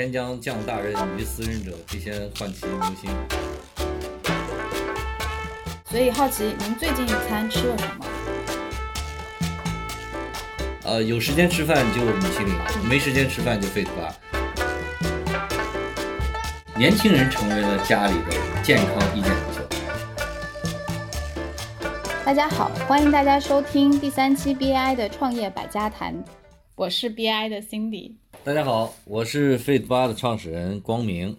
天将降大任于斯人者，必先患其牛心。所以好奇，您最近一餐吃了什么？呃，有时间吃饭就米其林，没时间吃饭就费特巴。年轻人成为了家里的健康意见领袖。大家好，欢迎大家收听第三期 BAI 的创业百家谈，我是 BAI 的 Cindy。大家好，我是费巴的创始人光明。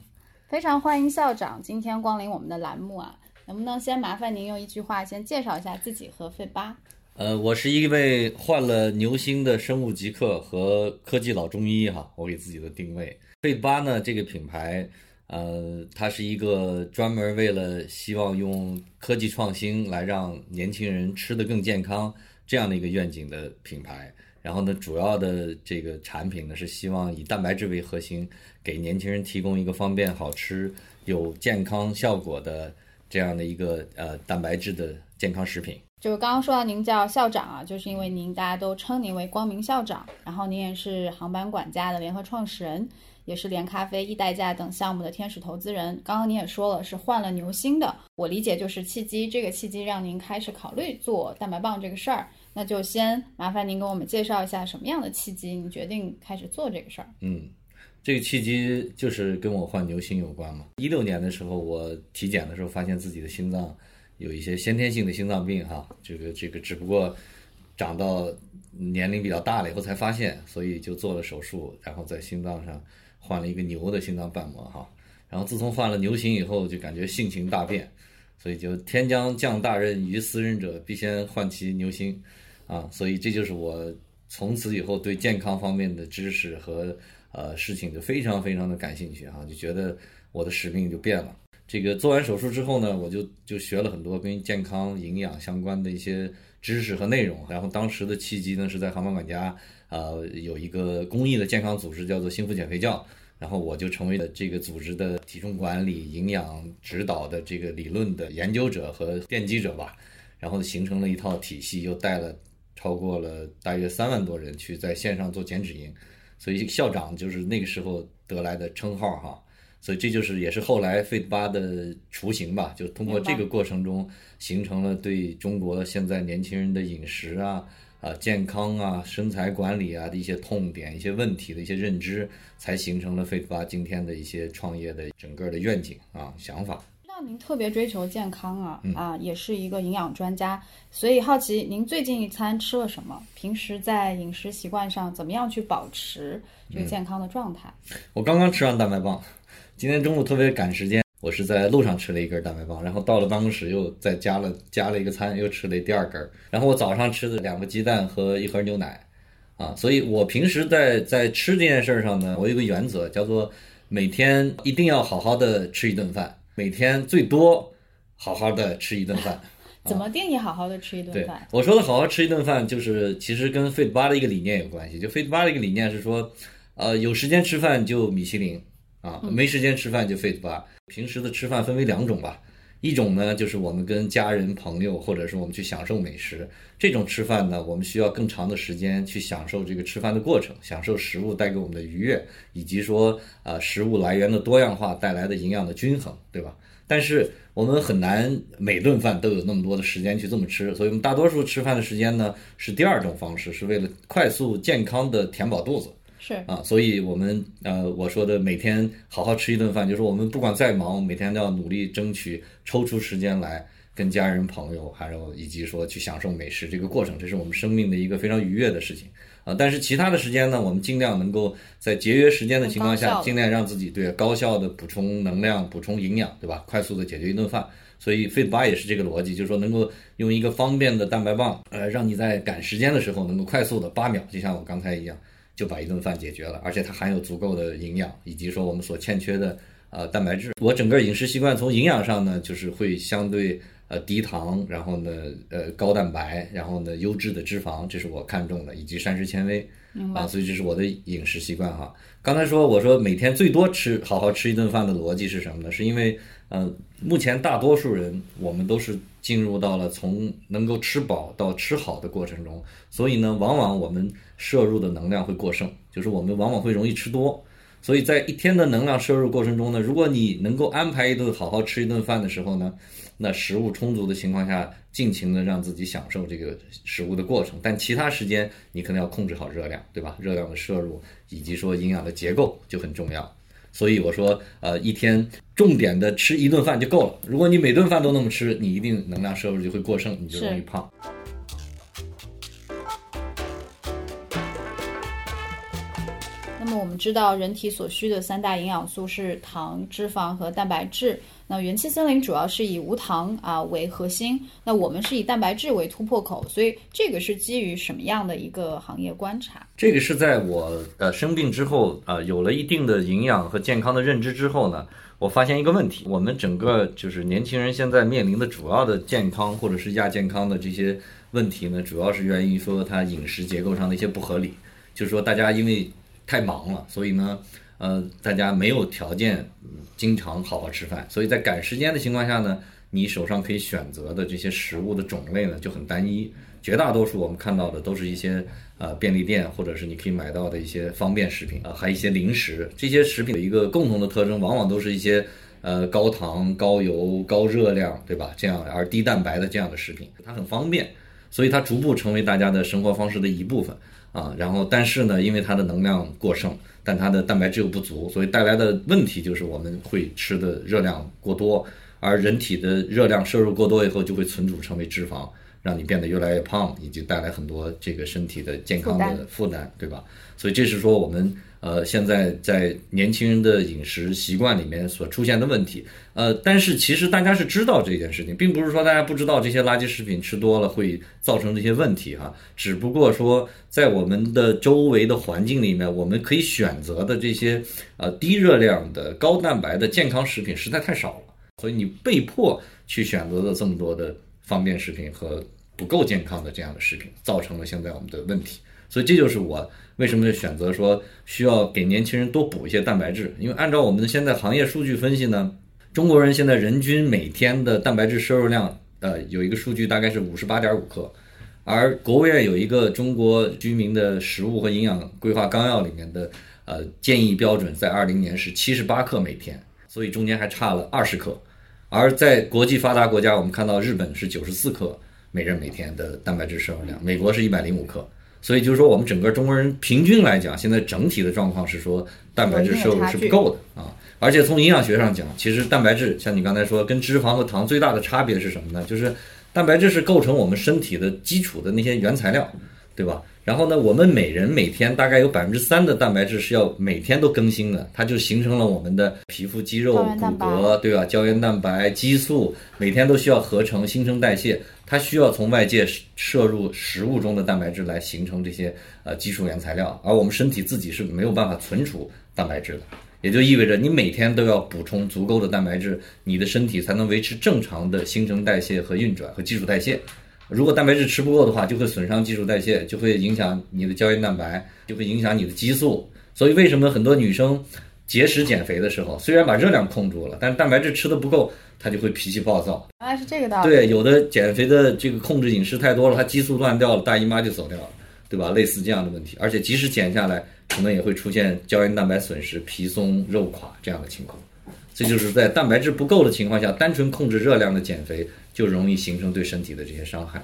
非常欢迎校长今天光临我们的栏目啊！能不能先麻烦您用一句话先介绍一下自己和费巴？呃，我是一位患了牛心的生物极客和科技老中医哈，我给自己的定位。费巴呢这个品牌，呃，它是一个专门为了希望用科技创新来让年轻人吃得更健康这样的一个愿景的品牌。然后呢，主要的这个产品呢是希望以蛋白质为核心，给年轻人提供一个方便、好吃、有健康效果的这样的一个呃蛋白质的健康食品。就是刚刚说到您叫校长啊，就是因为您大家都称您为光明校长，然后您也是航班管家的联合创始人，也是连咖啡、易代驾等项目的天使投资人。刚刚您也说了是换了牛心的，我理解就是契机，这个契机让您开始考虑做蛋白棒这个事儿。那就先麻烦您给我们介绍一下什么样的契机，你决定开始做这个事儿。嗯，这个契机就是跟我患牛心有关嘛。一六年的时候，我体检的时候发现自己的心脏有一些先天性的心脏病哈，这个这个只不过长到年龄比较大了以后才发现，所以就做了手术，然后在心脏上换了一个牛的心脏瓣膜哈。然后自从换了牛心以后，就感觉性情大变，所以就天将降大任于斯人者，必先换其牛心。啊，所以这就是我从此以后对健康方面的知识和呃事情就非常非常的感兴趣哈，就觉得我的使命就变了。这个做完手术之后呢，我就就学了很多跟健康营养相关的一些知识和内容。然后当时的契机呢，是在航班管家呃有一个公益的健康组织叫做幸福减肥教，然后我就成为了这个组织的体重管理、营养指导的这个理论的研究者和奠基者吧，然后形成了一套体系，又带了。超过了大约三万多人去在线上做减脂营，所以校长就是那个时候得来的称号哈。所以这就是也是后来费巴的雏形吧，就通过这个过程中形成了对中国现在年轻人的饮食啊、啊健康啊、身材管理啊的一些痛点、一些问题的一些认知，才形成了费巴今天的一些创业的整个的愿景啊想法。您特别追求健康啊啊，也是一个营养专家，所以好奇您最近一餐吃了什么？平时在饮食习惯上怎么样去保持这个健康的状态？我刚刚吃完蛋白棒，今天中午特别赶时间，我是在路上吃了一根蛋白棒，然后到了办公室又再加了加了一个餐，又吃了第二根。然后我早上吃的两个鸡蛋和一盒牛奶，啊，所以我平时在在吃这件事上呢，我有个原则，叫做每天一定要好好的吃一顿饭。每天最多好好的吃一顿饭，怎么定义好好的吃一顿饭？我说的好好吃一顿饭，就是其实跟费德巴的一个理念有关系。就费德巴的一个理念是说，呃，有时间吃饭就米其林啊，没时间吃饭就费德巴。平时的吃饭分为两种吧，一种呢就是我们跟家人朋友，或者是我们去享受美食，这种吃饭呢，我们需要更长的时间去享受这个吃饭的过程，享受食物带给我们的愉悦，以及说啊食物来源的多样化带来的营养的均衡，对吧？但是我们很难每顿饭都有那么多的时间去这么吃，所以我们大多数吃饭的时间呢是第二种方式，是为了快速健康的填饱肚子。是啊，所以我们呃我说的每天好好吃一顿饭，就是我们不管再忙，每天都要努力争取抽出时间来跟家人朋友，还有以及说去享受美食这个过程，这是我们生命的一个非常愉悦的事情。啊，但是其他的时间呢，我们尽量能够在节约时间的情况下，尽量让自己对高效的补充能量、补充营养，对吧？快速的解决一顿饭。所以 Fit 八也是这个逻辑，就是说能够用一个方便的蛋白棒，呃，让你在赶时间的时候能够快速的八秒，就像我刚才一样，就把一顿饭解决了，而且它含有足够的营养，以及说我们所欠缺的呃蛋白质。我整个饮食习惯从营养上呢，就是会相对。呃，低糖，然后呢，呃，高蛋白，然后呢，优质的脂肪，这是我看中的，以及膳食纤维，啊，所以这是我的饮食习惯哈。刚才说我说每天最多吃好好吃一顿饭的逻辑是什么呢？是因为呃，目前大多数人我们都是进入到了从能够吃饱到吃好的过程中，所以呢，往往我们摄入的能量会过剩，就是我们往往会容易吃多。所以在一天的能量摄入过程中呢，如果你能够安排一顿好好吃一顿饭的时候呢，那食物充足的情况下，尽情的让自己享受这个食物的过程。但其他时间你可能要控制好热量，对吧？热量的摄入以及说营养的结构就很重要。所以我说，呃，一天重点的吃一顿饭就够了。如果你每顿饭都那么吃，你一定能量摄入就会过剩，你就容易胖。那么我们知道，人体所需的三大营养素是糖、脂肪和蛋白质。那元气森林主要是以无糖啊为核心，那我们是以蛋白质为突破口，所以这个是基于什么样的一个行业观察？这个是在我呃生病之后啊，有了一定的营养和健康的认知之后呢，我发现一个问题，我们整个就是年轻人现在面临的主要的健康或者是亚健康的这些问题呢，主要是源于说他饮食结构上的一些不合理，就是说大家因为太忙了，所以呢。呃，大家没有条件经常好好吃饭，所以在赶时间的情况下呢，你手上可以选择的这些食物的种类呢就很单一。绝大多数我们看到的都是一些呃便利店或者是你可以买到的一些方便食品啊，还有一些零食。这些食品的一个共同的特征，往往都是一些呃高糖、高油、高热量，对吧？这样而低蛋白的这样的食品，它很方便，所以它逐步成为大家的生活方式的一部分啊。然后，但是呢，因为它的能量过剩。但它的蛋白质又不足，所以带来的问题就是我们会吃的热量过多，而人体的热量摄入过多以后，就会存储成为脂肪，让你变得越来越胖，以及带来很多这个身体的健康的负担，对吧？所以这是说我们。呃，现在在年轻人的饮食习惯里面所出现的问题，呃，但是其实大家是知道这件事情，并不是说大家不知道这些垃圾食品吃多了会造成这些问题哈，只不过说在我们的周围的环境里面，我们可以选择的这些呃低热量的高蛋白的健康食品实在太少了，所以你被迫去选择了这么多的方便食品和不够健康的这样的食品，造成了现在我们的问题。所以这就是我为什么选择说需要给年轻人多补一些蛋白质，因为按照我们的现在行业数据分析呢，中国人现在人均每天的蛋白质摄入量，呃，有一个数据大概是五十八点五克，而国务院有一个中国居民的食物和营养规划纲要里面的呃建议标准在二零年是七十八克每天，所以中间还差了二十克，而在国际发达国家，我们看到日本是九十四克每人每天的蛋白质摄入量，美国是一百零五克。所以就是说，我们整个中国人平均来讲，现在整体的状况是说蛋白质摄入是不够的啊。而且从营养学上讲，其实蛋白质像你刚才说，跟脂肪和糖最大的差别是什么呢？就是蛋白质是构成我们身体的基础的那些原材料，对吧？然后呢，我们每人每天大概有百分之三的蛋白质是要每天都更新的，它就形成了我们的皮肤、肌肉、骨骼，对吧？胶原蛋白、激素每天都需要合成、新陈代谢。它需要从外界摄入食物中的蛋白质来形成这些呃基础原材料，而我们身体自己是没有办法存储蛋白质的，也就意味着你每天都要补充足够的蛋白质，你的身体才能维持正常的新陈代谢和运转和基础代谢。如果蛋白质吃不够的话，就会损伤基础代谢，就会影响你的胶原蛋白，就会影响你的激素。所以为什么很多女生节食减肥的时候，虽然把热量控住了，但是蛋白质吃的不够？她就会脾气暴躁，原来是这个道理。对，有的减肥的这个控制饮食太多了，她激素乱掉了，大姨妈就走掉了，对吧？类似这样的问题，而且即使减下来，可能也会出现胶原蛋白损失、皮松肉垮这样的情况。这就是在蛋白质不够的情况下，单纯控制热量的减肥，就容易形成对身体的这些伤害。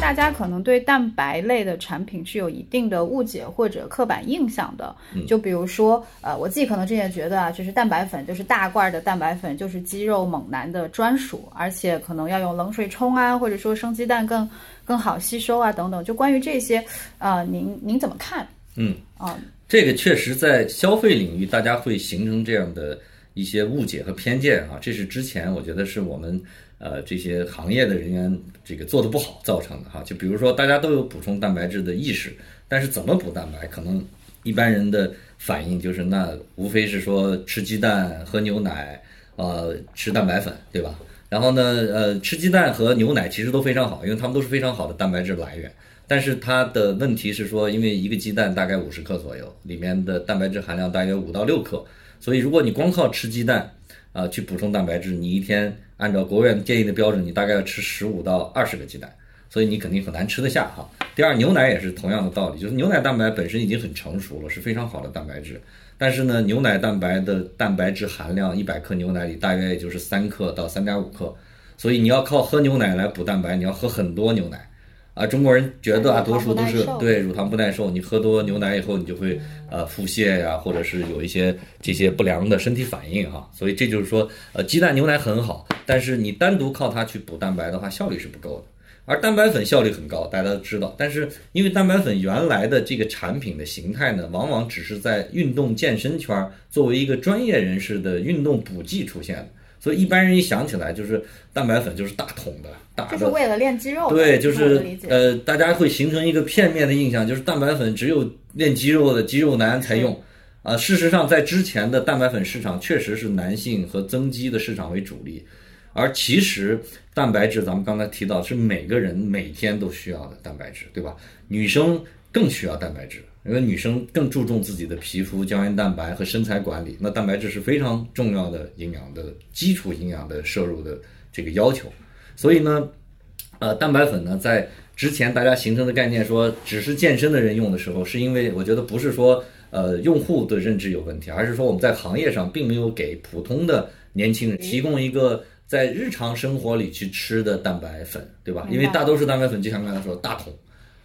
大家可能对蛋白类的产品是有一定的误解或者刻板印象的，就比如说，呃，我自己可能之前觉得啊，就是蛋白粉就是大罐的蛋白粉就是肌肉猛男的专属，而且可能要用冷水冲啊，或者说生鸡蛋更更好吸收啊等等。就关于这些，呃，您您怎么看？嗯，啊，这个确实在消费领域，大家会形成这样的一些误解和偏见啊，这是之前我觉得是我们。呃，这些行业的人员这个做的不好造成的哈，就比如说大家都有补充蛋白质的意识，但是怎么补蛋白，可能一般人的反应就是那无非是说吃鸡蛋、喝牛奶，呃，吃蛋白粉，对吧？然后呢，呃，吃鸡蛋和牛奶其实都非常好，因为它们都是非常好的蛋白质来源。但是它的问题是说，因为一个鸡蛋大概五十克左右，里面的蛋白质含量大约五到六克，所以如果你光靠吃鸡蛋，啊，去补充蛋白质，你一天按照国务院建议的标准，你大概要吃十五到二十个鸡蛋，所以你肯定很难吃得下哈。第二，牛奶也是同样的道理，就是牛奶蛋白本身已经很成熟了，是非常好的蛋白质。但是呢，牛奶蛋白的蛋白质含量，一百克牛奶里大约也就是三克到三点五克，所以你要靠喝牛奶来补蛋白，你要喝很多牛奶。啊，中国人绝大多数都是对乳糖不耐受，你喝多牛奶以后，你就会呃腹泻呀，或者是有一些这些不良的身体反应哈。所以这就是说，呃，鸡蛋牛奶很好，但是你单独靠它去补蛋白的话，效率是不够的。而蛋白粉效率很高，大家都知道。但是因为蛋白粉原来的这个产品的形态呢，往往只是在运动健身圈作为一个专业人士的运动补剂出现的，所以一般人一想起来就是蛋白粉就是大桶的，大的，就是为了练肌肉。对，就是呃，大家会形成一个片面的印象，就是蛋白粉只有练肌肉的肌肉男才用。啊，事实上在之前的蛋白粉市场确实是男性和增肌的市场为主力。而其实蛋白质，咱们刚才提到是每个人每天都需要的蛋白质，对吧？女生更需要蛋白质，因为女生更注重自己的皮肤、胶原蛋白和身材管理，那蛋白质是非常重要的营养的基础营养的摄入的这个要求。所以呢，呃，蛋白粉呢，在之前大家形成的概念说只是健身的人用的时候，是因为我觉得不是说呃用户的认知有问题，而是说我们在行业上并没有给普通的年轻人提供一个。在日常生活里去吃的蛋白粉，对吧？因为大多数蛋白粉就像刚才说大桶，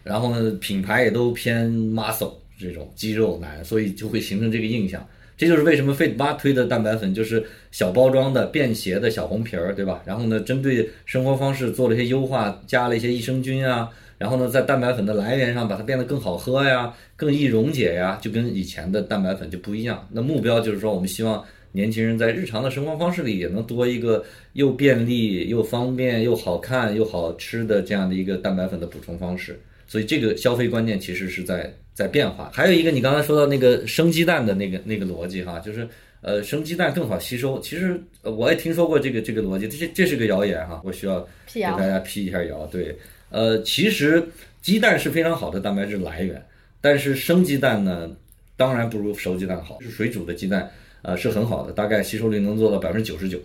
然后呢品牌也都偏 muscle 这种肌肉男，所以就会形成这个印象。这就是为什么 Fit 八推的蛋白粉就是小包装的便携的小红瓶儿，对吧？然后呢，针对生活方式做了一些优化，加了一些益生菌啊，然后呢，在蛋白粉的来源上把它变得更好喝呀，更易溶解呀，就跟以前的蛋白粉就不一样。那目标就是说，我们希望。年轻人在日常的生活方式里也能多一个又便利又方便又好看又好吃的这样的一个蛋白粉的补充方式，所以这个消费观念其实是在在变化。还有一个你刚才说到那个生鸡蛋的那个那个逻辑哈，就是呃生鸡蛋更好吸收。其实我也听说过这个这个逻辑，这这是个谣言哈，我需要给大家辟一下谣。对，呃，其实鸡蛋是非常好的蛋白质来源，但是生鸡蛋呢，当然不如熟鸡蛋好，是水煮的鸡蛋。呃，是很好的，大概吸收率能做到百分之九十九，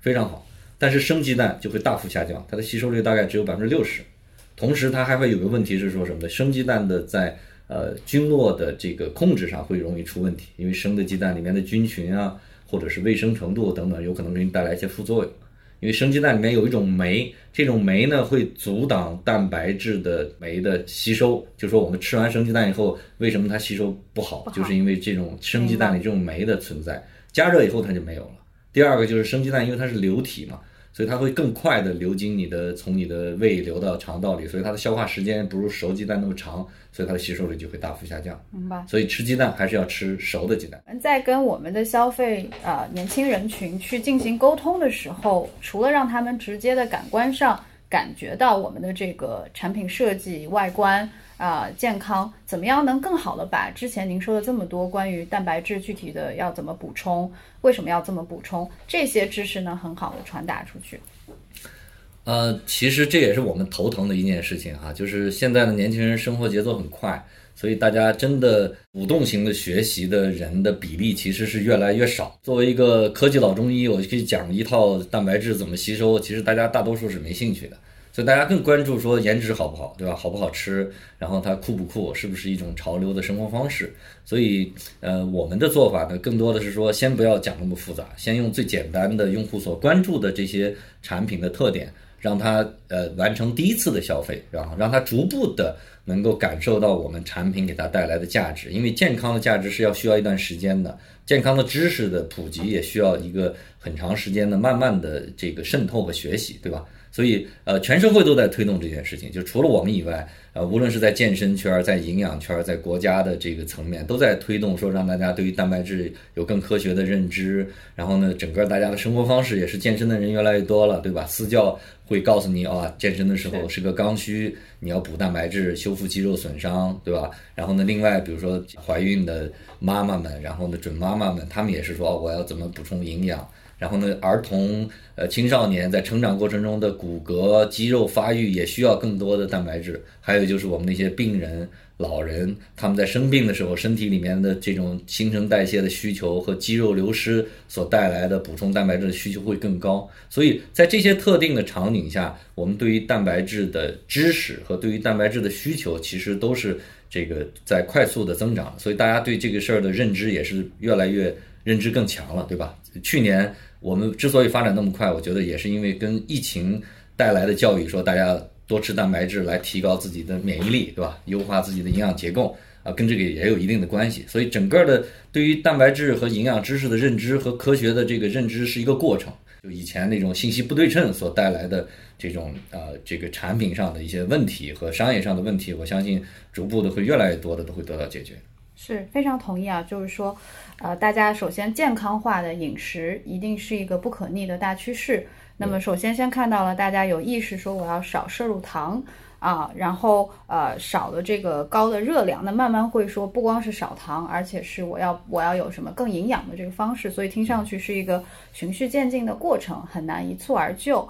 非常好。但是生鸡蛋就会大幅下降，它的吸收率大概只有百分之六十。同时，它还会有个问题是说什么呢？生鸡蛋的在呃菌落的这个控制上会容易出问题，因为生的鸡蛋里面的菌群啊，或者是卫生程度等等，有可能给你带来一些副作用。因为生鸡蛋里面有一种酶，这种酶呢会阻挡蛋白质的酶的吸收。就说我们吃完生鸡蛋以后，为什么它吸收不好？就是因为这种生鸡蛋里这种酶的存在，加热以后它就没有了。第二个就是生鸡蛋，因为它是流体嘛。所以它会更快的流经你的，从你的胃流到肠道里，所以它的消化时间不如熟鸡蛋那么长，所以它的吸收率就会大幅下降。明白。所以吃鸡蛋还是要吃熟的鸡蛋。在跟我们的消费呃年轻人群去进行沟通的时候，除了让他们直接的感官上感觉到我们的这个产品设计外观。啊，健康怎么样能更好的把之前您说的这么多关于蛋白质具体的要怎么补充，为什么要这么补充这些知识呢？很好的传达出去。呃，其实这也是我们头疼的一件事情哈，就是现在的年轻人生活节奏很快，所以大家真的主动型的学习的人的比例其实是越来越少。作为一个科技老中医，我可以讲一套蛋白质怎么吸收，其实大家大多数是没兴趣的。所以大家更关注说颜值好不好，对吧？好不好吃？然后它酷不酷？是不是一种潮流的生活方式？所以，呃，我们的做法呢，更多的是说，先不要讲那么复杂，先用最简单的用户所关注的这些产品的特点，让他呃完成第一次的消费，然后让他逐步的能够感受到我们产品给他带来的价值。因为健康的价值是要需要一段时间的，健康的知识的普及也需要一个很长时间的慢慢的这个渗透和学习，对吧？所以，呃，全社会都在推动这件事情，就除了我们以外，呃，无论是在健身圈、在营养圈、在国家的这个层面，都在推动说让大家对于蛋白质有更科学的认知。然后呢，整个大家的生活方式也是健身的人越来越多了，对吧？私教会告诉你啊，健身的时候是个刚需，你要补蛋白质，修复肌肉损伤，对吧？然后呢，另外比如说怀孕的妈妈们，然后呢准妈妈们，她们也是说我要怎么补充营养。然后呢，儿童、呃青少年在成长过程中的骨骼、肌肉发育也需要更多的蛋白质。还有就是我们那些病人、老人，他们在生病的时候，身体里面的这种新陈代谢的需求和肌肉流失所带来的补充蛋白质的需求会更高。所以在这些特定的场景下，我们对于蛋白质的知识和对于蛋白质的需求，其实都是这个在快速的增长。所以大家对这个事儿的认知也是越来越认知更强了，对吧？去年我们之所以发展那么快，我觉得也是因为跟疫情带来的教育，说大家多吃蛋白质来提高自己的免疫力，对吧？优化自己的营养结构啊，跟这个也有一定的关系。所以整个的对于蛋白质和营养知识的认知和科学的这个认知是一个过程。就以前那种信息不对称所带来的这种呃这个产品上的一些问题和商业上的问题，我相信逐步的会越来越多的都会得到解决。是非常同意啊，就是说，呃，大家首先健康化的饮食一定是一个不可逆的大趋势。那么首先先看到了大家有意识说我要少摄入糖啊，然后呃少了这个高的热量，那慢慢会说不光是少糖，而且是我要我要有什么更营养的这个方式，所以听上去是一个循序渐进的过程，很难一蹴而就。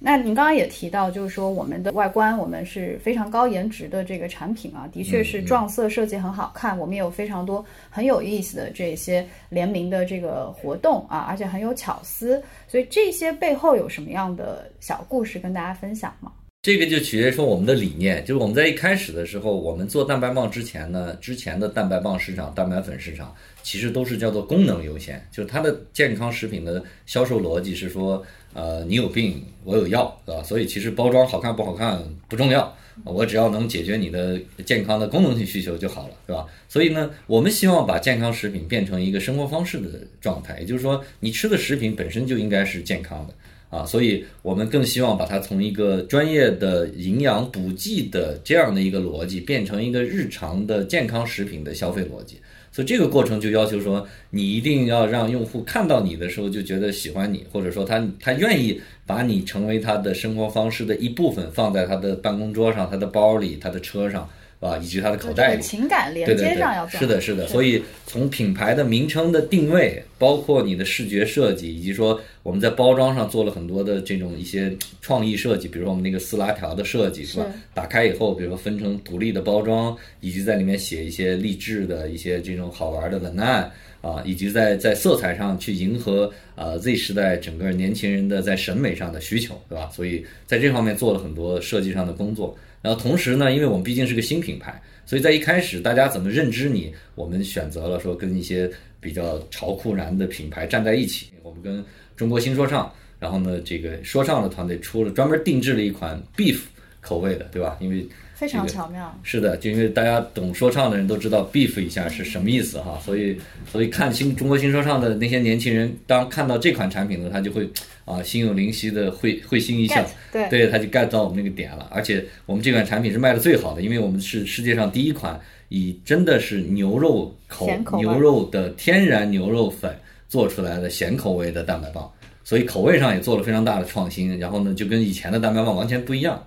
那您刚刚也提到，就是说我们的外观，我们是非常高颜值的这个产品啊，的确是撞色设计很好看。我们也有非常多很有意思的这些联名的这个活动啊，而且很有巧思。所以这些背后有什么样的小故事跟大家分享吗？这个就取决于说我们的理念，就是我们在一开始的时候，我们做蛋白棒之前呢，之前的蛋白棒市场、蛋白粉市场其实都是叫做功能优先，就是它的健康食品的销售逻辑是说。呃，你有病，我有药，对吧？所以其实包装好看不好看不重要，我只要能解决你的健康的功能性需求就好了，对吧？所以呢，我们希望把健康食品变成一个生活方式的状态，也就是说，你吃的食品本身就应该是健康的啊。所以我们更希望把它从一个专业的营养补剂的这样的一个逻辑，变成一个日常的健康食品的消费逻辑。所以这个过程就要求说，你一定要让用户看到你的时候就觉得喜欢你，或者说他他愿意把你成为他的生活方式的一部分，放在他的办公桌上、他的包里、他的车上。啊，以及它的口袋里，情感连接上要是的，是的。所以从品牌的名称的定位，包括你的视觉设计，以及说我们在包装上做了很多的这种一些创意设计，比如说我们那个撕拉条的设计，是吧？打开以后，比如说分成独立的包装，以及在里面写一些励志的一些这种好玩的文案啊，以及在在色彩上去迎合呃 Z 时代整个年轻人的在审美上的需求，对吧？所以在这方面做了很多设计上的工作。然后同时呢，因为我们毕竟是个新品牌，所以在一开始大家怎么认知你，我们选择了说跟一些比较潮酷男的品牌站在一起。我们跟中国新说唱，然后呢，这个说唱的团队出了专门定制了一款 beef 口味的，对吧？因为非常巧妙。是的，就因为大家懂说唱的人都知道 beef 一下是什么意思哈，所以所以看新中国新说唱的那些年轻人，当看到这款产品呢，他就会。啊，心有灵犀的会会心一笑，对，对，他就 get 到我们那个点了。而且我们这款产品是卖的最好的，因为我们是世界上第一款以真的是牛肉口牛肉的天然牛肉粉做出来的咸口味的蛋白棒，所以口味上也做了非常大的创新。然后呢，就跟以前的蛋白棒完全不一样。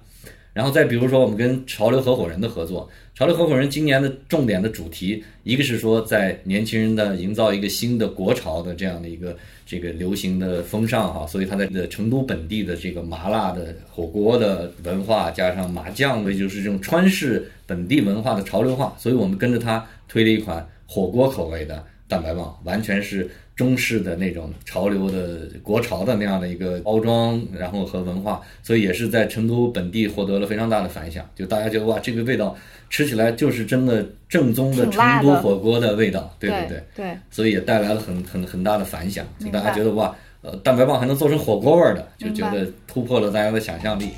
然后再比如说，我们跟潮流合伙人的合作，潮流合伙人今年的重点的主题，一个是说在年轻人的营造一个新的国潮的这样的一个这个流行的风尚哈，所以他在的成都本地的这个麻辣的火锅的文化，加上麻酱的，就是这种川式本地文化的潮流化，所以我们跟着他推了一款火锅口味的蛋白棒，完全是。中式的那种潮流的国潮的那样的一个包装，然后和文化，所以也是在成都本地获得了非常大的反响。就大家觉得哇，这个味道吃起来就是真的正宗的成都火锅的味道，对对对，对，所以也带来了很很很大的反响。就大家觉得哇，呃，蛋白棒还能做成火锅味的，就觉得突破了大家的想象力。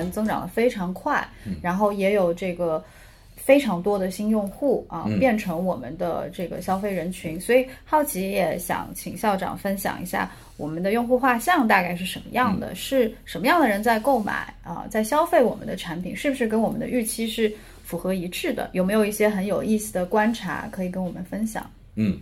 年增长的非常快，然后也有这个非常多的新用户啊，变成我们的这个消费人群。所以好奇也想请校长分享一下我们的用户画像大概是什么样的，是什么样的人在购买啊，在消费我们的产品，是不是跟我们的预期是符合一致的？有没有一些很有意思的观察可以跟我们分享？嗯。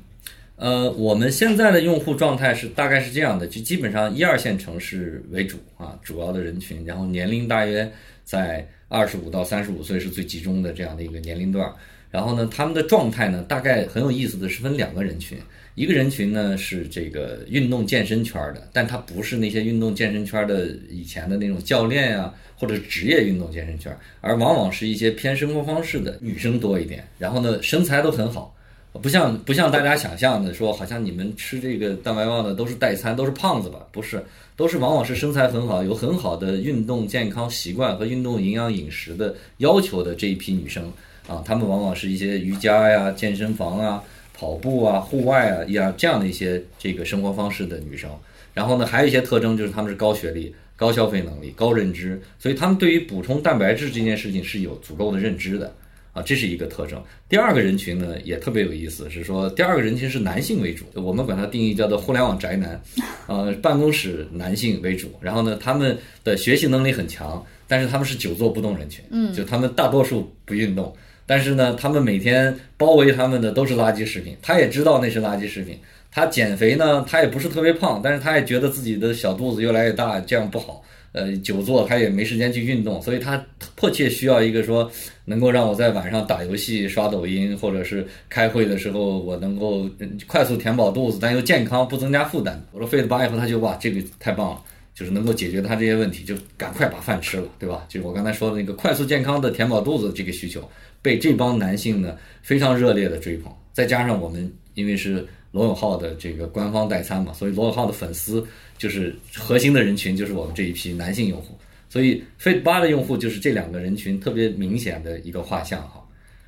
呃，我们现在的用户状态是大概是这样的，就基本上一二线城市为主啊，主要的人群，然后年龄大约在二十五到三十五岁是最集中的这样的一个年龄段。然后呢，他们的状态呢，大概很有意思的是分两个人群，一个人群呢是这个运动健身圈的，但他不是那些运动健身圈的以前的那种教练啊，或者职业运动健身圈，而往往是一些偏生活方式的女生多一点。然后呢，身材都很好。不像不像大家想象的说，好像你们吃这个蛋白棒的都是代餐，都是胖子吧？不是，都是往往是身材很好，有很好的运动健康习惯和运动营养饮食的要求的这一批女生啊，她们往往是一些瑜伽呀、健身房啊、跑步啊、户外啊呀这样的一些这个生活方式的女生。然后呢，还有一些特征就是她们是高学历、高消费能力、高认知，所以她们对于补充蛋白质这件事情是有足够的认知的。啊，这是一个特征。第二个人群呢，也特别有意思，是说第二个人群是男性为主，我们把它定义叫做互联网宅男，呃，办公室男性为主。然后呢，他们的学习能力很强，但是他们是久坐不动人群，嗯，就他们大多数不运动，但是呢，他们每天包围他们的都是垃圾食品，他也知道那是垃圾食品。他减肥呢，他也不是特别胖，但是他也觉得自己的小肚子越来越大，这样不好。呃，久坐他也没时间去运动，所以他迫切需要一个说能够让我在晚上打游戏、刷抖音，或者是开会的时候我能够快速填饱肚子，但又健康不增加负担。我说 Fit 八以后，他就哇，这个太棒了，就是能够解决他这些问题，就赶快把饭吃了，对吧？就是我刚才说的那个快速健康的填饱肚子这个需求，被这帮男性呢非常热烈的追捧，再加上我们因为是罗永浩的这个官方代餐嘛，所以罗永浩的粉丝。就是核心的人群就是我们这一批男性用户，所以 Fit 八的用户就是这两个人群特别明显的一个画像哈。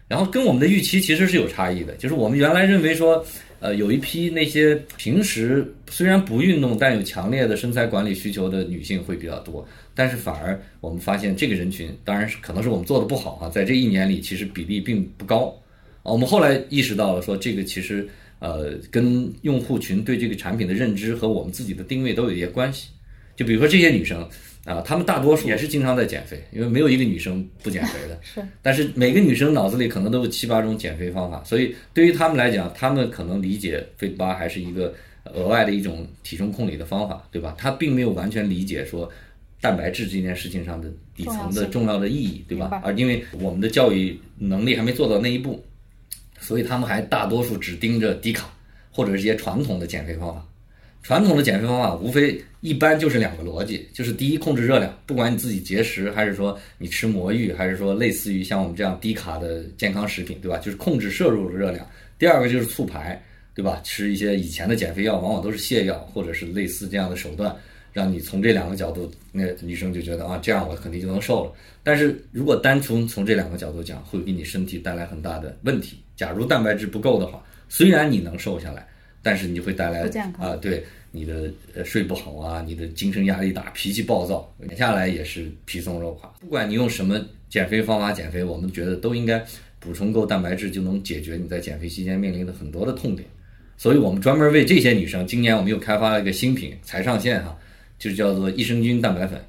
然后跟我们的预期其实是有差异的，就是我们原来认为说，呃，有一批那些平时虽然不运动但有强烈的身材管理需求的女性会比较多，但是反而我们发现这个人群，当然是可能是我们做的不好啊，在这一年里其实比例并不高啊。我们后来意识到了说，这个其实。呃，跟用户群对这个产品的认知和我们自己的定位都有一些关系。就比如说这些女生啊，她们大多数也是经常在减肥，因为没有一个女生不减肥的。是。但是每个女生脑子里可能都有七八种减肥方法，所以对于她们来讲，她们可能理解 Fit 八还是一个额外的一种体重控理的方法，对吧？她并没有完全理解说蛋白质这件事情上的底层的重要的意义，对吧？而因为我们的教育能力还没做到那一步。所以他们还大多数只盯着低卡或者是一些传统的减肥方法。传统的减肥方法无非一般就是两个逻辑，就是第一控制热量，不管你自己节食还是说你吃魔芋，还是说类似于像我们这样低卡的健康食品，对吧？就是控制摄入的热量。第二个就是促排，对吧？吃一些以前的减肥药往往都是泻药或者是类似这样的手段，让你从这两个角度，那女生就觉得啊，这样我肯定就能瘦了。但是如果单纯从这两个角度讲，会给你身体带来很大的问题。假如蛋白质不够的话，虽然你能瘦下来，但是你会带来啊，对你的呃睡不好啊，你的精神压力大，脾气暴躁，减下来也是皮松肉垮。不管你用什么减肥方法减肥，我们觉得都应该补充够蛋白质，就能解决你在减肥期间面临的很多的痛点。所以我们专门为这些女生，今年我们又开发了一个新品，才上线哈，就叫做益生菌蛋白粉。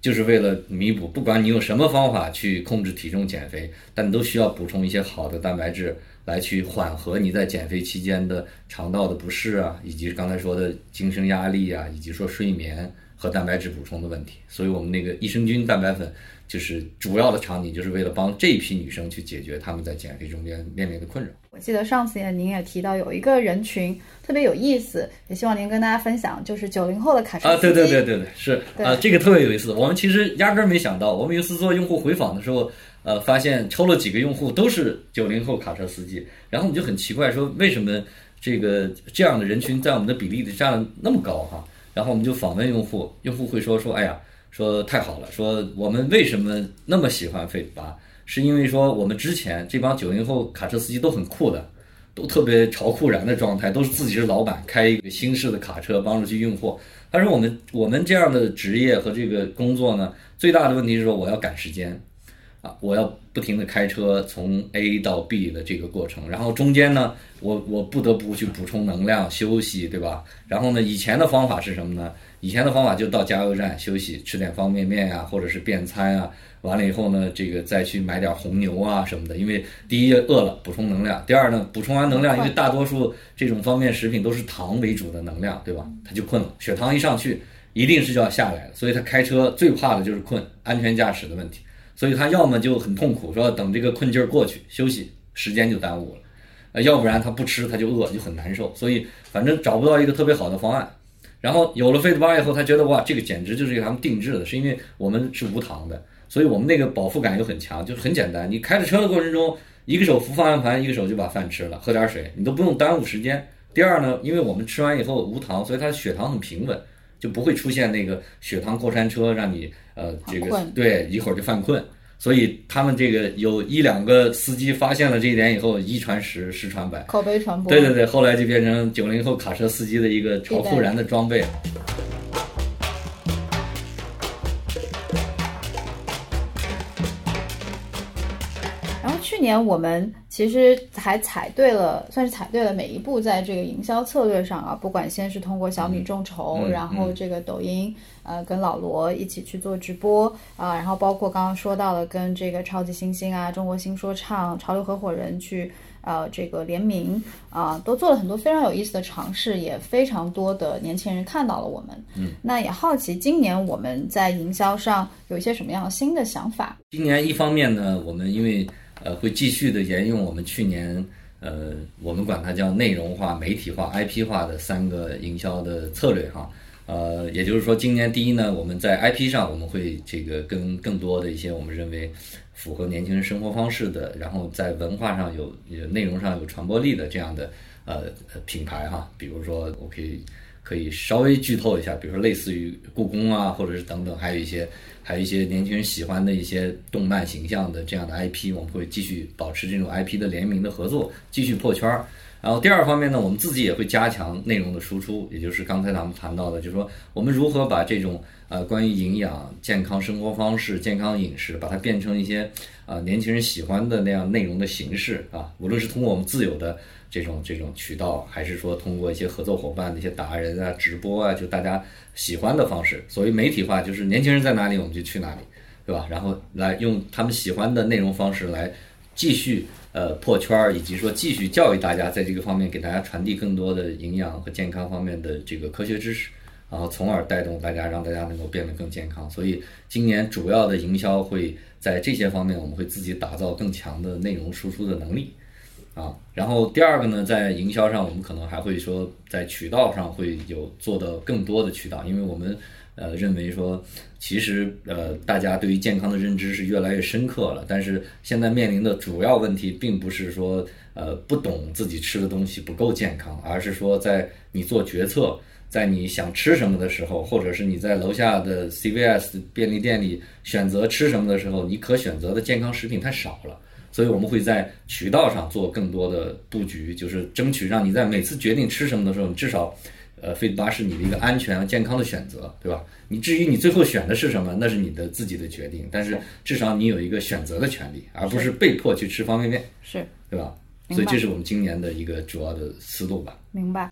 就是为了弥补，不管你用什么方法去控制体重减肥，但都需要补充一些好的蛋白质，来去缓和你在减肥期间的肠道的不适啊，以及刚才说的精神压力啊，以及说睡眠和蛋白质补充的问题。所以我们那个益生菌蛋白粉。就是主要的场景，就是为了帮这一批女生去解决她们在减肥中间面临的困扰。我记得上次也您也提到有一个人群特别有意思，也希望您跟大家分享，就是九零后的卡车啊，对对对对对，是啊，这个特别有意思。我们其实压根儿没想到，我们有一次做用户回访的时候，呃，发现抽了几个用户都是九零后卡车司机，然后我们就很奇怪，说为什么这个这样的人群在我们的比例里占了那么高哈？然后我们就访问用户，用户会说说，哎呀。说太好了，说我们为什么那么喜欢 Fit 八，是因为说我们之前这帮九零后卡车司机都很酷的，都特别潮酷然的状态，都是自己是老板，开一个新式的卡车帮着去运货。他说我们我们这样的职业和这个工作呢，最大的问题是说我要赶时间，啊，我要不停的开车从 A 到 B 的这个过程，然后中间呢，我我不得不去补充能量休息，对吧？然后呢，以前的方法是什么呢？以前的方法就到加油站休息，吃点方便面啊，或者是便餐啊，完了以后呢，这个再去买点红牛啊什么的，因为第一饿了补充能量，第二呢补充完能量，因为大多数这种方便食品都是糖为主的能量，对吧？他就困了，血糖一上去，一定是就要下来了，所以他开车最怕的就是困，安全驾驶的问题，所以他要么就很痛苦，说等这个困劲儿过去休息，时间就耽误了，呃，要不然他不吃他就饿，就很难受，所以反正找不到一个特别好的方案。然后有了 Fit 八以后，他觉得哇，这个简直就是给他们定制的，是因为我们是无糖的。所以我们那个饱腹感又很强，就是很简单。你开着车的过程中，一个手扶方向盘，一个手就把饭吃了，喝点水，你都不用耽误时间。第二呢，因为我们吃完以后无糖，所以它血糖很平稳，就不会出现那个血糖过山车，让你呃这个对一会儿就犯困。所以他们这个有一两个司机发现了这一点以后，一传十，十传百，口碑传播。对对对，后来就变成九零后卡车司机的一个超酷燃的装备。年我们其实还踩对了，算是踩对了每一步，在这个营销策略上啊，不管先是通过小米众筹，然后这个抖音，呃，跟老罗一起去做直播啊，然后包括刚刚说到了跟这个超级星星啊、中国新说唱、潮流合伙人去呃这个联名啊，都做了很多非常有意思的尝试，也非常多的年轻人看到了我们。嗯，那也好奇今年我们在营销上有一些什么样的新的想法？今年一方面呢，我们因为呃，会继续的沿用我们去年，呃，我们管它叫内容化、媒体化、IP 化的三个营销的策略哈。呃，也就是说，今年第一呢，我们在 IP 上我们会这个跟更多的一些我们认为符合年轻人生活方式的，然后在文化上有有内容上有传播力的这样的呃品牌哈。比如说，我可以可以稍微剧透一下，比如说类似于故宫啊，或者是等等，还有一些。还有一些年轻人喜欢的一些动漫形象的这样的 IP，我们会继续保持这种 IP 的联名的合作，继续破圈儿。然后第二方面呢，我们自己也会加强内容的输出，也就是刚才咱们谈到的，就是说我们如何把这种呃关于营养、健康生活方式、健康饮食，把它变成一些呃年轻人喜欢的那样内容的形式啊，无论是通过我们自有的。这种这种渠道，还是说通过一些合作伙伴、那些达人啊、直播啊，就大家喜欢的方式。所谓媒体化，就是年轻人在哪里，我们就去哪里，对吧？然后来用他们喜欢的内容方式来继续呃破圈儿，以及说继续教育大家，在这个方面给大家传递更多的营养和健康方面的这个科学知识，然后从而带动大家，让大家能够变得更健康。所以今年主要的营销会在这些方面，我们会自己打造更强的内容输出的能力。啊，然后第二个呢，在营销上，我们可能还会说，在渠道上会有做的更多的渠道，因为我们呃认为说，其实呃大家对于健康的认知是越来越深刻了，但是现在面临的主要问题，并不是说呃不懂自己吃的东西不够健康，而是说在你做决策，在你想吃什么的时候，或者是你在楼下的 CVS 便利店里选择吃什么的时候，你可选择的健康食品太少了。所以我们会在渠道上做更多的布局，就是争取让你在每次决定吃什么的时候，你至少，呃，费巴是你的一个安全健康的选择，对吧？你至于你最后选的是什么，那是你的自己的决定，但是至少你有一个选择的权利，而不是被迫去吃方便面，是，对吧？所以这是我们今年的一个主要的思路吧。明白。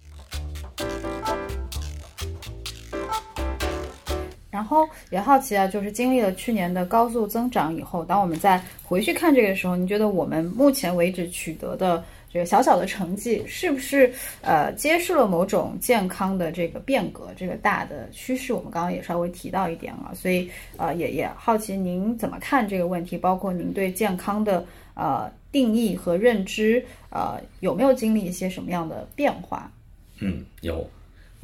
然后也好奇啊，就是经历了去年的高速增长以后，当我们再回去看这个时候，你觉得我们目前为止取得的这个小小的成绩，是不是呃揭示了某种健康的这个变革，这个大的趋势？我们刚刚也稍微提到一点了，所以呃也也好奇您怎么看这个问题，包括您对健康的呃定义和认知，呃有没有经历一些什么样的变化？嗯，有。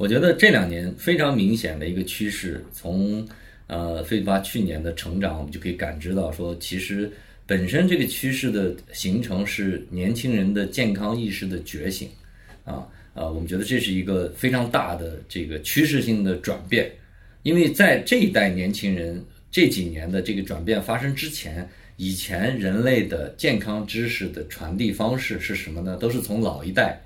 我觉得这两年非常明显的一个趋势，从呃飞发去年的成长，我们就可以感知到，说其实本身这个趋势的形成是年轻人的健康意识的觉醒，啊呃，我们觉得这是一个非常大的这个趋势性的转变，因为在这一代年轻人这几年的这个转变发生之前，以前人类的健康知识的传递方式是什么呢？都是从老一代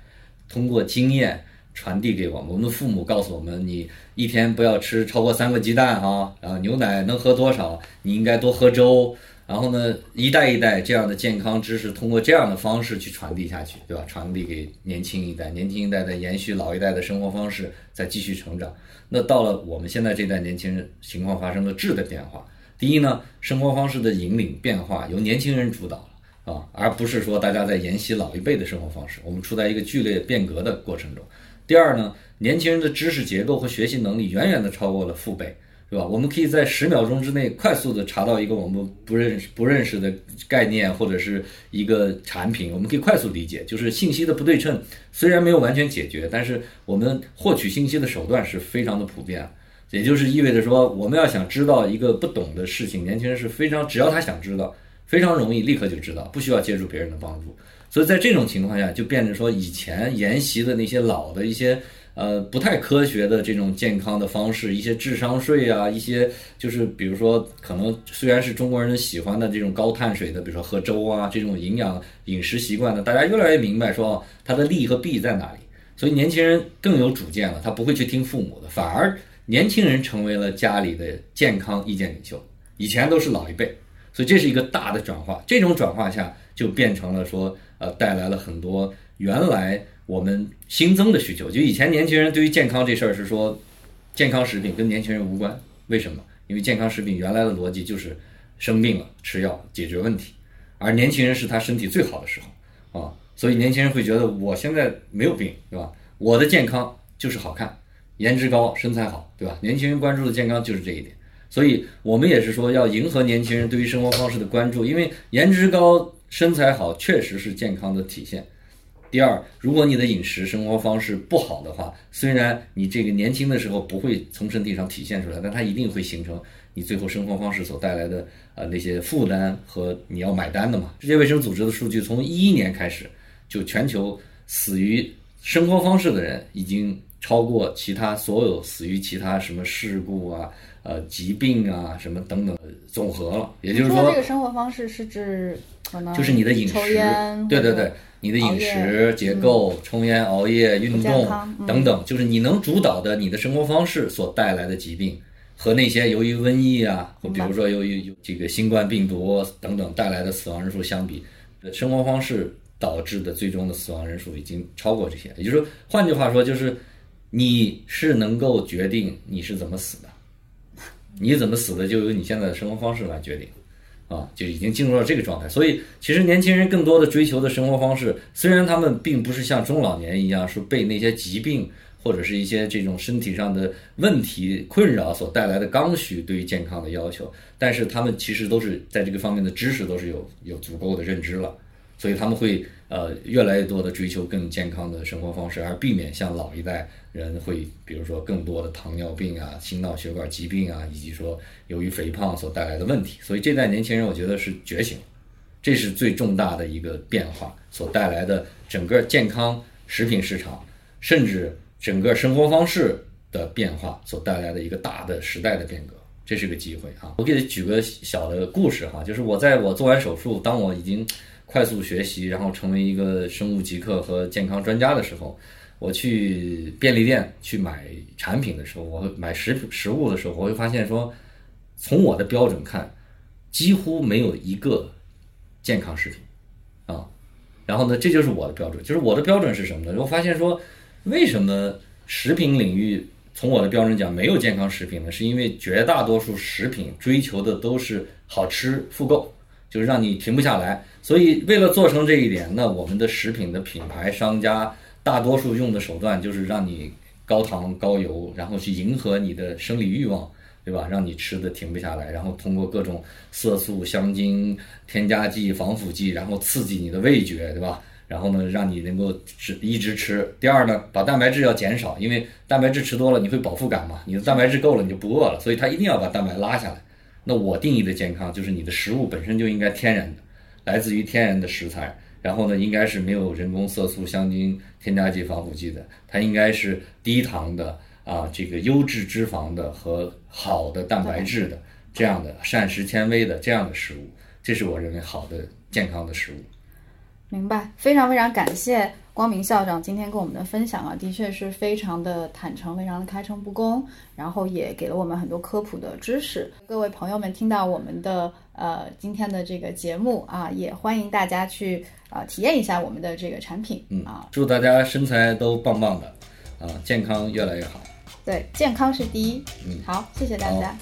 通过经验。传递给我们，我们的父母告诉我们：你一天不要吃超过三个鸡蛋啊，然后牛奶能喝多少？你应该多喝粥。然后呢，一代一代这样的健康知识通过这样的方式去传递下去，对吧？传递给年轻一代，年轻一代在延续老一代的生活方式，再继续成长。那到了我们现在这代年轻人，情况发生了质的变化，第一呢，生活方式的引领变化由年轻人主导了啊，而不是说大家在沿袭老一辈的生活方式。我们处在一个剧烈变革的过程中。第二呢，年轻人的知识结构和学习能力远远的超过了父辈。是吧？我们可以在十秒钟之内快速的查到一个我们不认识、不认识的概念或者是一个产品，我们可以快速理解。就是信息的不对称，虽然没有完全解决，但是我们获取信息的手段是非常的普遍。也就是意味着说，我们要想知道一个不懂的事情，年轻人是非常只要他想知道，非常容易立刻就知道，不需要借助别人的帮助。所以在这种情况下，就变成说以前沿袭的那些老的一些。呃，不太科学的这种健康的方式，一些智商税啊，一些就是比如说，可能虽然是中国人喜欢的这种高碳水的，比如说喝粥啊，这种营养饮食习惯呢，大家越来越明白说它的利和弊在哪里，所以年轻人更有主见了，他不会去听父母的，反而年轻人成为了家里的健康意见领袖，以前都是老一辈，所以这是一个大的转化，这种转化下就变成了说，呃，带来了很多原来。我们新增的需求，就以前年轻人对于健康这事儿是说，健康食品跟年轻人无关。为什么？因为健康食品原来的逻辑就是生病了吃药解决问题，而年轻人是他身体最好的时候啊，所以年轻人会觉得我现在没有病，对吧？我的健康就是好看，颜值高，身材好，对吧？年轻人关注的健康就是这一点，所以我们也是说要迎合年轻人对于生活方式的关注，因为颜值高、身材好确实是健康的体现。第二，如果你的饮食生活方式不好的话，虽然你这个年轻的时候不会从身体上体现出来，但它一定会形成你最后生活方式所带来的呃那些负担和你要买单的嘛。世界卫生组织的数据从一一年开始，就全球死于生活方式的人已经超过其他所有死于其他什么事故啊、呃疾病啊什么等等总和了。也就是说，这个生活方式是指可能就是你的饮食，对对对。你的饮食结构、抽烟、熬夜、运动等等，就是你能主导的你的生活方式所带来的疾病，和那些由于瘟疫啊，或比如说由于这个新冠病毒等等带来的死亡人数相比，生活方式导致的最终的死亡人数已经超过这些。也就是说，换句话说，就是你是能够决定你是怎么死的，你怎么死的就由你现在的生活方式来决定。啊，就已经进入了这个状态，所以其实年轻人更多的追求的生活方式，虽然他们并不是像中老年一样，说被那些疾病或者是一些这种身体上的问题困扰所带来的刚需对于健康的要求，但是他们其实都是在这个方面的知识都是有有足够的认知了，所以他们会呃越来越多的追求更健康的生活方式，而避免像老一代。人会，比如说更多的糖尿病啊、心脑血管疾病啊，以及说由于肥胖所带来的问题。所以这代年轻人，我觉得是觉醒，这是最重大的一个变化所带来的整个健康食品市场，甚至整个生活方式的变化所带来的一个大的时代的变革。这是个机会啊！我给你举个小的故事哈，就是我在我做完手术，当我已经快速学习，然后成为一个生物极客和健康专家的时候。我去便利店去买产品的时候，我买食食物的时候，我会发现说，从我的标准看，几乎没有一个健康食品啊。然后呢，这就是我的标准，就是我的标准是什么呢？我发现说，为什么食品领域从我的标准讲没有健康食品呢？是因为绝大多数食品追求的都是好吃、复购，就是让你停不下来。所以为了做成这一点，那我们的食品的品牌商家。大多数用的手段就是让你高糖高油，然后去迎合你的生理欲望，对吧？让你吃的停不下来，然后通过各种色素、香精、添加剂、防腐剂，然后刺激你的味觉，对吧？然后呢，让你能够吃一直吃。第二呢，把蛋白质要减少，因为蛋白质吃多了你会饱腹感嘛，你的蛋白质够了你就不饿了，所以它一定要把蛋白拉下来。那我定义的健康就是你的食物本身就应该天然的，来自于天然的食材。然后呢，应该是没有人工色素、香精、添加剂、防腐剂的，它应该是低糖的啊，这个优质脂肪的和好的蛋白质的这样的膳食纤维的这样的食物，这是我认为好的健康的食物。明白，非常非常感谢光明校长今天跟我们的分享啊，的确是非常的坦诚，非常的开诚布公，然后也给了我们很多科普的知识。各位朋友们听到我们的呃今天的这个节目啊，也欢迎大家去啊体验一下我们的这个产品。嗯啊，祝大家身材都棒棒的，啊，健康越来越好。对，健康是第一。嗯，好，谢谢大家。